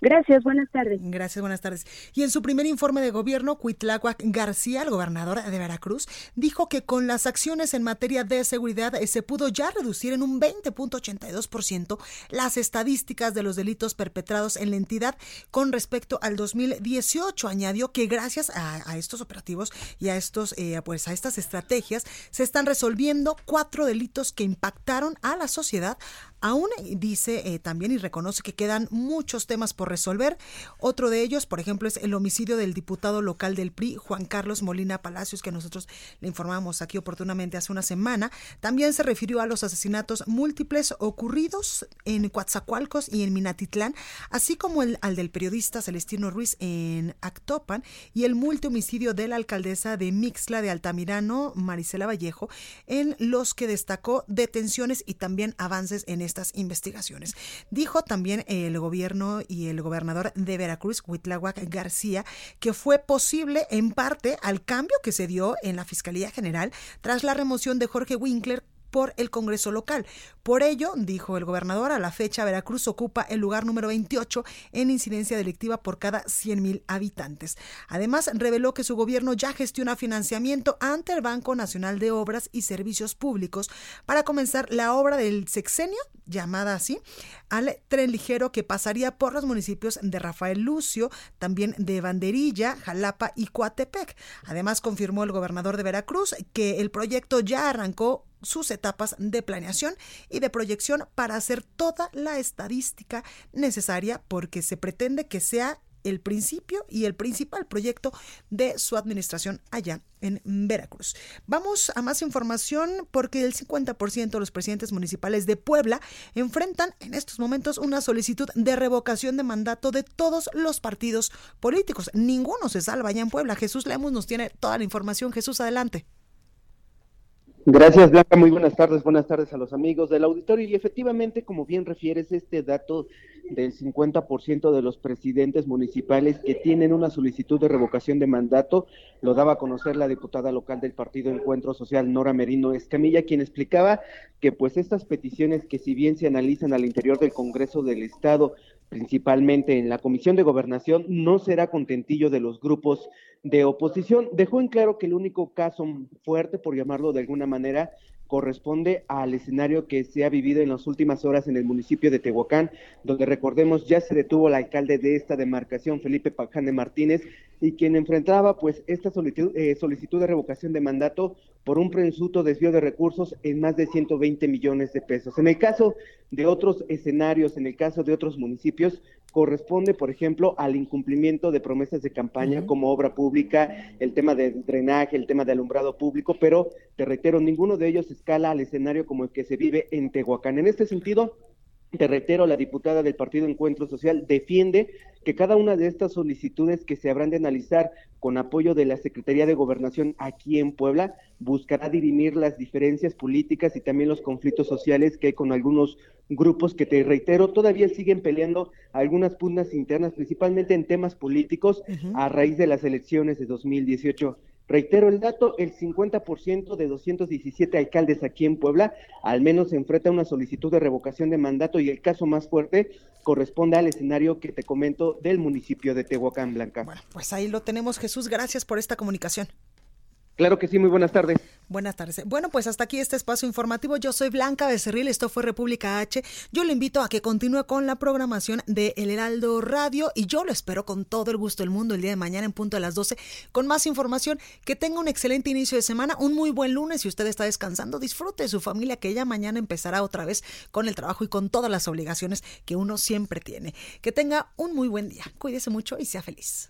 Gracias, buenas tardes. Gracias, buenas tardes. Y en su primer informe de gobierno, Cuitláhuac García, el gobernador de Veracruz, dijo que con las acciones en materia de seguridad eh, se pudo ya reducir en un 20.82% las estadísticas de los delitos perpetrados en la entidad con respecto al 2018. Añadió que gracias a, estos operativos y a estos, eh, pues a estas estrategias se están resolviendo cuatro delitos que impactaron a la sociedad Aún dice eh, también y reconoce que quedan muchos temas por resolver. Otro de ellos, por ejemplo, es el homicidio del diputado local del PRI, Juan Carlos Molina Palacios, que nosotros le informamos aquí oportunamente hace una semana. También se refirió a los asesinatos múltiples ocurridos en Coatzacoalcos y en Minatitlán, así como el, al del periodista Celestino Ruiz en Actopan y el multihomicidio de la alcaldesa de Mixla de Altamirano, Marisela Vallejo, en los que destacó detenciones y también avances en estas investigaciones. Dijo también el gobierno y el gobernador de Veracruz, Huitlahuac García, que fue posible en parte al cambio que se dio en la Fiscalía General tras la remoción de Jorge Winkler por el Congreso local. Por ello, dijo el gobernador, a la fecha Veracruz ocupa el lugar número 28 en incidencia delictiva por cada 100.000 habitantes. Además, reveló que su gobierno ya gestiona financiamiento ante el Banco Nacional de Obras y Servicios Públicos para comenzar la obra del sexenio, llamada así, al tren ligero que pasaría por los municipios de Rafael Lucio, también de Banderilla, Jalapa y Coatepec. Además, confirmó el gobernador de Veracruz que el proyecto ya arrancó sus etapas de planeación y de proyección para hacer toda la estadística necesaria porque se pretende que sea el principio y el principal proyecto de su administración allá en Veracruz. Vamos a más información porque el 50% de los presidentes municipales de Puebla enfrentan en estos momentos una solicitud de revocación de mandato de todos los partidos políticos. Ninguno se salva allá en Puebla. Jesús Lemus nos tiene toda la información. Jesús, adelante. Gracias, Blanca. Muy buenas tardes. Buenas tardes a los amigos del auditorio. Y efectivamente, como bien refieres, este dato del 50% de los presidentes municipales que tienen una solicitud de revocación de mandato lo daba a conocer la diputada local del Partido Encuentro Social, Nora Merino Escamilla, quien explicaba que pues estas peticiones que si bien se analizan al interior del Congreso del Estado, principalmente en la Comisión de Gobernación, no será contentillo de los grupos de oposición. Dejó en claro que el único caso fuerte, por llamarlo de alguna manera, corresponde al escenario que se ha vivido en las últimas horas en el municipio de Tehuacán, donde recordemos ya se detuvo el alcalde de esta demarcación, Felipe Pajane Martínez, y quien enfrentaba pues esta solicitud, eh, solicitud de revocación de mandato por un presunto desvío de recursos en más de 120 millones de pesos. En el caso de otros escenarios, en el caso de otros municipios, corresponde, por ejemplo, al incumplimiento de promesas de campaña como obra pública, el tema de drenaje, el tema de alumbrado público, pero te reitero, ninguno de ellos escala al escenario como el que se vive en Tehuacán. En este sentido, te reitero, la diputada del Partido Encuentro Social defiende que cada una de estas solicitudes que se habrán de analizar con apoyo de la Secretaría de Gobernación aquí en Puebla buscará dirimir las diferencias políticas y también los conflictos sociales que hay con algunos grupos que te reitero todavía siguen peleando algunas pugnas internas principalmente en temas políticos a raíz de las elecciones de 2018. Reitero el dato, el 50% de 217 alcaldes aquí en Puebla al menos enfrenta una solicitud de revocación de mandato y el caso más fuerte corresponde al escenario que te comento del municipio de Tehuacán, Blanca. Bueno, pues ahí lo tenemos, Jesús. Gracias por esta comunicación. Claro que sí, muy buenas tardes. Buenas tardes. Bueno, pues hasta aquí este espacio informativo. Yo soy Blanca Becerril, esto fue República H. Yo le invito a que continúe con la programación de El Heraldo Radio y yo lo espero con todo el gusto del mundo el día de mañana en punto a las 12 con más información. Que tenga un excelente inicio de semana, un muy buen lunes. Si usted está descansando, disfrute de su familia que ya mañana empezará otra vez con el trabajo y con todas las obligaciones que uno siempre tiene. Que tenga un muy buen día. Cuídese mucho y sea feliz.